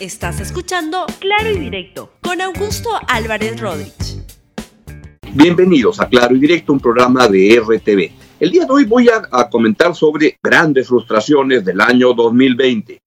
Estás escuchando Claro y Directo con Augusto Álvarez Rodríguez. Bienvenidos a Claro y Directo, un programa de RTV. El día de hoy voy a, comentar sobre grandes frustraciones del año 2020.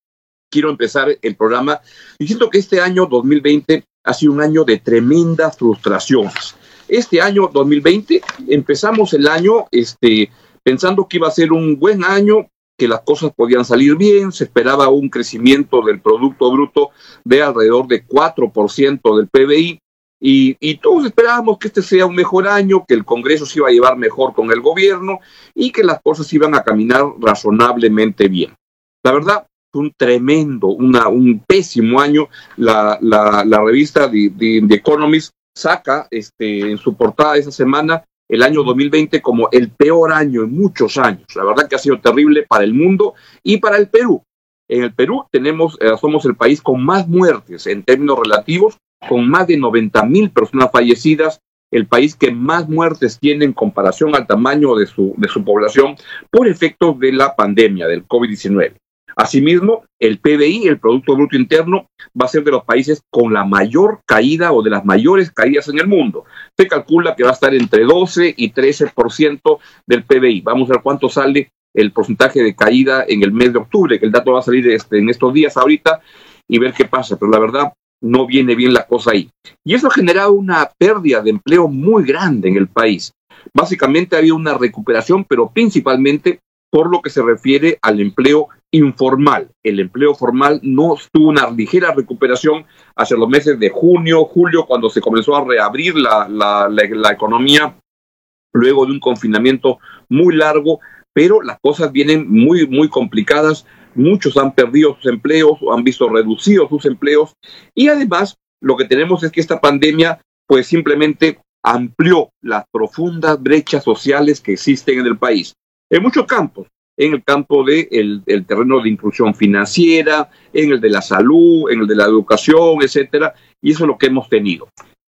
Quiero empezar el programa diciendo que este año 2020 ha sido un año de tremendas frustraciones. Este año 2020 empezamos el año este, pensando que iba a ser un buen año, que las cosas podían salir bien, se esperaba un crecimiento del Producto Bruto de alrededor de 4% del PBI, y, todos esperábamos que este sea un mejor año, que el Congreso se iba a llevar mejor con el gobierno y que las cosas iban a caminar razonablemente bien. La verdad, un tremendo, un pésimo año. La, la, revista The, The, The, Economist saca este, en su portada esa semana el año 2020 como el peor año en muchos años. La verdad que ha sido terrible para el mundo y para el Perú. En el Perú tenemos, eh, somos el país con más muertes en términos relativos, con más de 90 mil personas fallecidas, el país que más muertes tiene en comparación al tamaño de su, de su población por efectos de la pandemia del COVID-19. Asimismo, el PBI, el Producto Bruto Interno, va a ser de los países con la mayor caída o de las mayores caídas en el mundo. Se calcula que va a estar entre 12 y 13% del PBI. Vamos a ver cuánto sale el porcentaje de caída en el mes de octubre, que el dato va a salir este, en estos días ahorita y ver qué pasa. Pero la verdad, no viene bien la cosa ahí. Y eso ha generado una pérdida de empleo muy grande en el país. Básicamente ha habido una recuperación, pero principalmente por lo que se refiere al empleo informal. El empleo formal no tuvo una ligera recuperación hacia los meses de junio, julio, cuando se comenzó a reabrir la, la, economía luego de un confinamiento muy largo, pero las cosas vienen muy, muy complicadas. Muchos han perdido sus empleos o han visto reducidos sus empleos. Y además, lo que tenemos es que esta pandemia, pues simplemente amplió las profundas brechas sociales que existen en el país en muchos campos, en el campo del de el terreno de inclusión financiera, en el de la salud, en el de la educación, etcétera, y eso es lo que hemos tenido.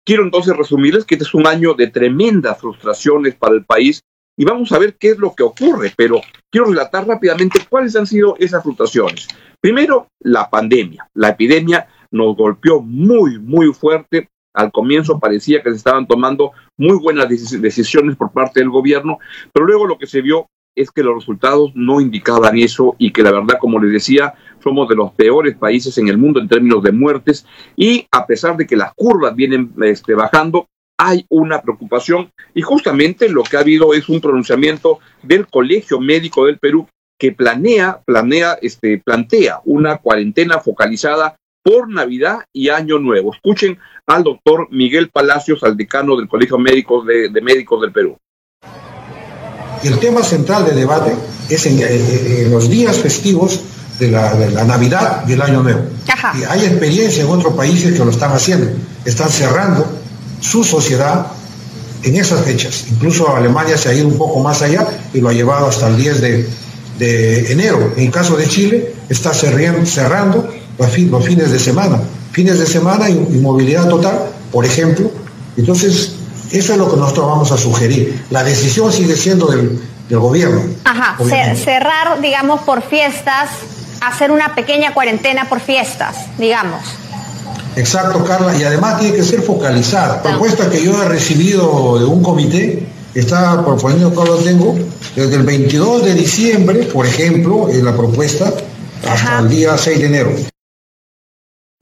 Quiero entonces resumirles que este es un año de tremendas frustraciones para el país y vamos a ver qué es lo que ocurre, pero quiero relatar rápidamente cuáles han sido esas frustraciones. Primero, la pandemia. La epidemia nos golpeó muy, muy fuerte. Al comienzo parecía que se estaban tomando muy buenas decisiones por parte del gobierno, pero luego lo que se vio es que los resultados no indicaban eso y que la verdad, como les decía, somos de los peores países en el mundo en términos de muertes y a pesar de que las curvas vienen este, bajando, hay una preocupación y justamente lo que ha habido es un pronunciamiento del Colegio Médico del Perú que planea, planea, este, plantea una cuarentena focalizada por Navidad y Año Nuevo. Escuchen al doctor Miguel Palacios, al decano del Colegio Médico de, de Médicos del Perú. El tema central de debate es en, en, en los días festivos de la, de la, Navidad y el Año Nuevo. Ajá. Y hay experiencia en otros países que lo están haciendo. Están cerrando su sociedad en esas fechas. Incluso Alemania se ha ido un poco más allá y lo ha llevado hasta el 10 de, de enero. En el caso de Chile, está cerrando, cerrando los, fin, los fines de semana. Fines de semana y, y movilidad total, por ejemplo. Entonces, eso es lo que nosotros vamos a sugerir. La decisión sigue siendo del, del gobierno. Ajá, cerrar, digamos, por fiestas, hacer una pequeña cuarentena por fiestas, digamos. Exacto, Carla, y además tiene que ser focalizada. Propuesta que yo he recibido de un comité, está proponiendo, acá lo tengo, desde el 22 de diciembre, por ejemplo, en la propuesta, hasta Ajá. el día 6 de enero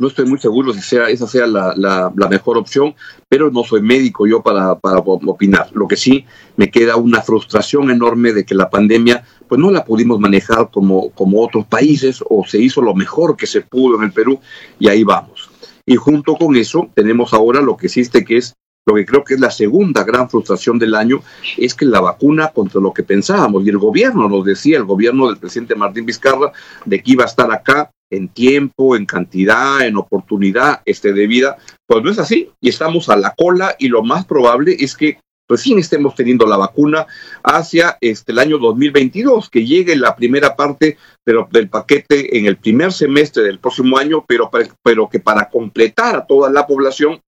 no estoy muy seguro si sea, esa sea la, la, mejor opción, pero no soy médico yo para, para opinar. Lo que sí me queda una frustración enorme de que la pandemia pues no la pudimos manejar como, como otros países o se hizo lo mejor que se pudo en el Perú y ahí vamos. Y junto con eso tenemos ahora lo que existe que es lo que creo que es la segunda gran frustración del año es que la vacuna contra lo que pensábamos, y el gobierno nos decía, el gobierno del presidente Martín Vizcarra, de que iba a estar acá en tiempo, en cantidad, en oportunidad este, de vida, pues no es así, y estamos a la cola, y lo más probable es que recién estemos teniendo la vacuna hacia este, el año 2022, que llegue la primera parte del paquete en el primer semestre del próximo año, pero, pero que para completar a toda la población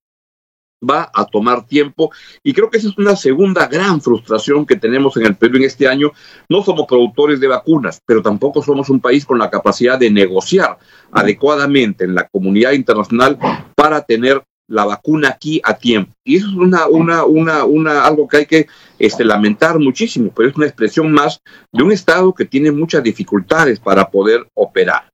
va a tomar tiempo y creo que esa es una segunda gran frustración que tenemos en el Perú en este año. No somos productores de vacunas, pero tampoco somos un país con la capacidad de negociar adecuadamente en la comunidad internacional para tener la vacuna aquí a tiempo. Y eso es una, una, una, una, algo que hay que este, lamentar muchísimo, pero es una expresión más de un Estado que tiene muchas dificultades para poder operar.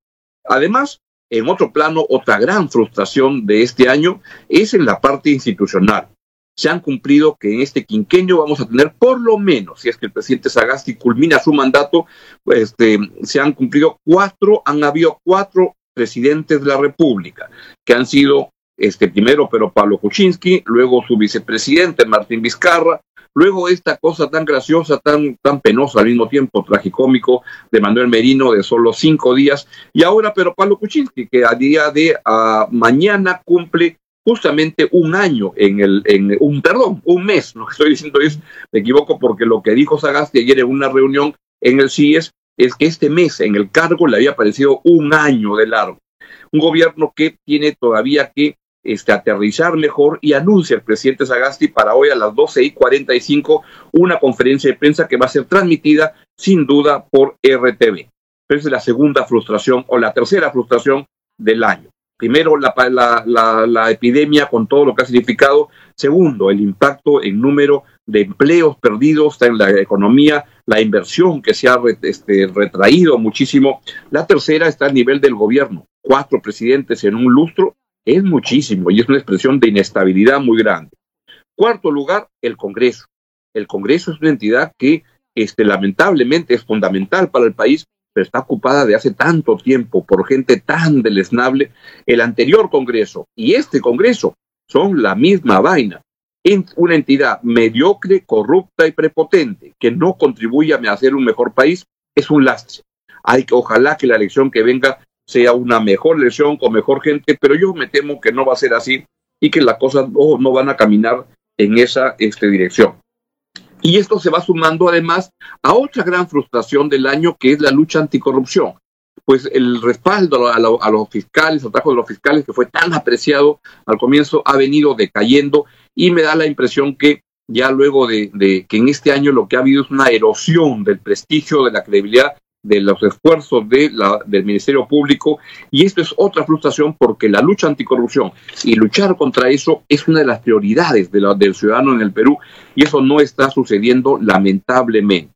Además, en otro plano, otra gran frustración de este año es en la parte institucional. Se han cumplido que en este quinquenio vamos a tener por lo menos, si es que el presidente Sagasti culmina su mandato, este, se han cumplido cuatro, han habido cuatro presidentes de la República que han sido este primero pero Pablo Kuczynski, luego su vicepresidente Martín Vizcarra, luego esta cosa tan graciosa, tan, tan penosa al mismo tiempo, tragicómico, de Manuel Merino de solo cinco días, y ahora pero Pablo Kuczynski, que a día de mañana cumple justamente un año en el, en un, perdón, un mes, lo que estoy diciendo es, me equivoco porque lo que dijo Sagasti ayer en una reunión en el CIES es que este mes en el cargo le había parecido un año de largo. Un gobierno que tiene todavía que este, aterrizar mejor y anuncia el presidente Sagasti para hoy a las 12 y 45 una conferencia de prensa que va a ser transmitida sin duda por RTV. Esa es la segunda frustración o la tercera frustración del año. Primero, la, la, la, epidemia con todo lo que ha significado. Segundo, el impacto en número de empleos perdidos en la economía, la inversión que se ha este, retraído muchísimo. La tercera está al nivel del gobierno. Cuatro presidentes en un lustro es muchísimo y es una expresión de inestabilidad muy grande. Cuarto lugar, el Congreso. El Congreso es una entidad que este, lamentablemente es fundamental para el país, pero está ocupada de hace tanto tiempo por gente tan deleznable. El anterior Congreso y este Congreso son la misma vaina. En una entidad mediocre, corrupta y prepotente que no contribuye a hacer un mejor país es un lastre. Hay que, ojalá que la elección que venga sea una mejor elección con mejor gente, pero yo me temo que no va a ser así y que las cosas no, van a caminar en esa este, dirección. Y esto se va sumando además a otra gran frustración del año que es la lucha anticorrupción. Pues el respaldo a, los fiscales, trabajo de los fiscales que fue tan apreciado al comienzo ha venido decayendo y me da la impresión que ya luego de que en este año lo que ha habido es una erosión del prestigio, de la credibilidad de los esfuerzos de la, del Ministerio Público y esto es otra frustración porque la lucha anticorrupción y luchar contra eso es una de las prioridades de del ciudadano en el Perú y eso no está sucediendo lamentablemente.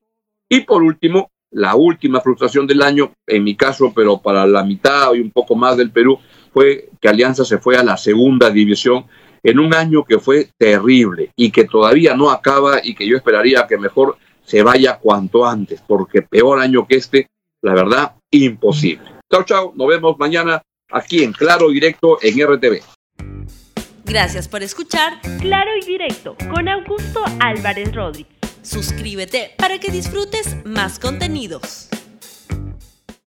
Y por último, la última frustración del año, en mi caso, pero para la mitad y un poco más del Perú, fue que Alianza se fue a la segunda división en un año que fue terrible y que todavía no acaba y que yo esperaría que mejor se vaya cuanto antes, porque peor año que este, la verdad, imposible. Chao, chao, nos vemos mañana aquí en Claro Directo en RTV. Gracias por escuchar Claro y Directo con Augusto Álvarez Rodríguez. Suscríbete para que disfrutes más contenidos.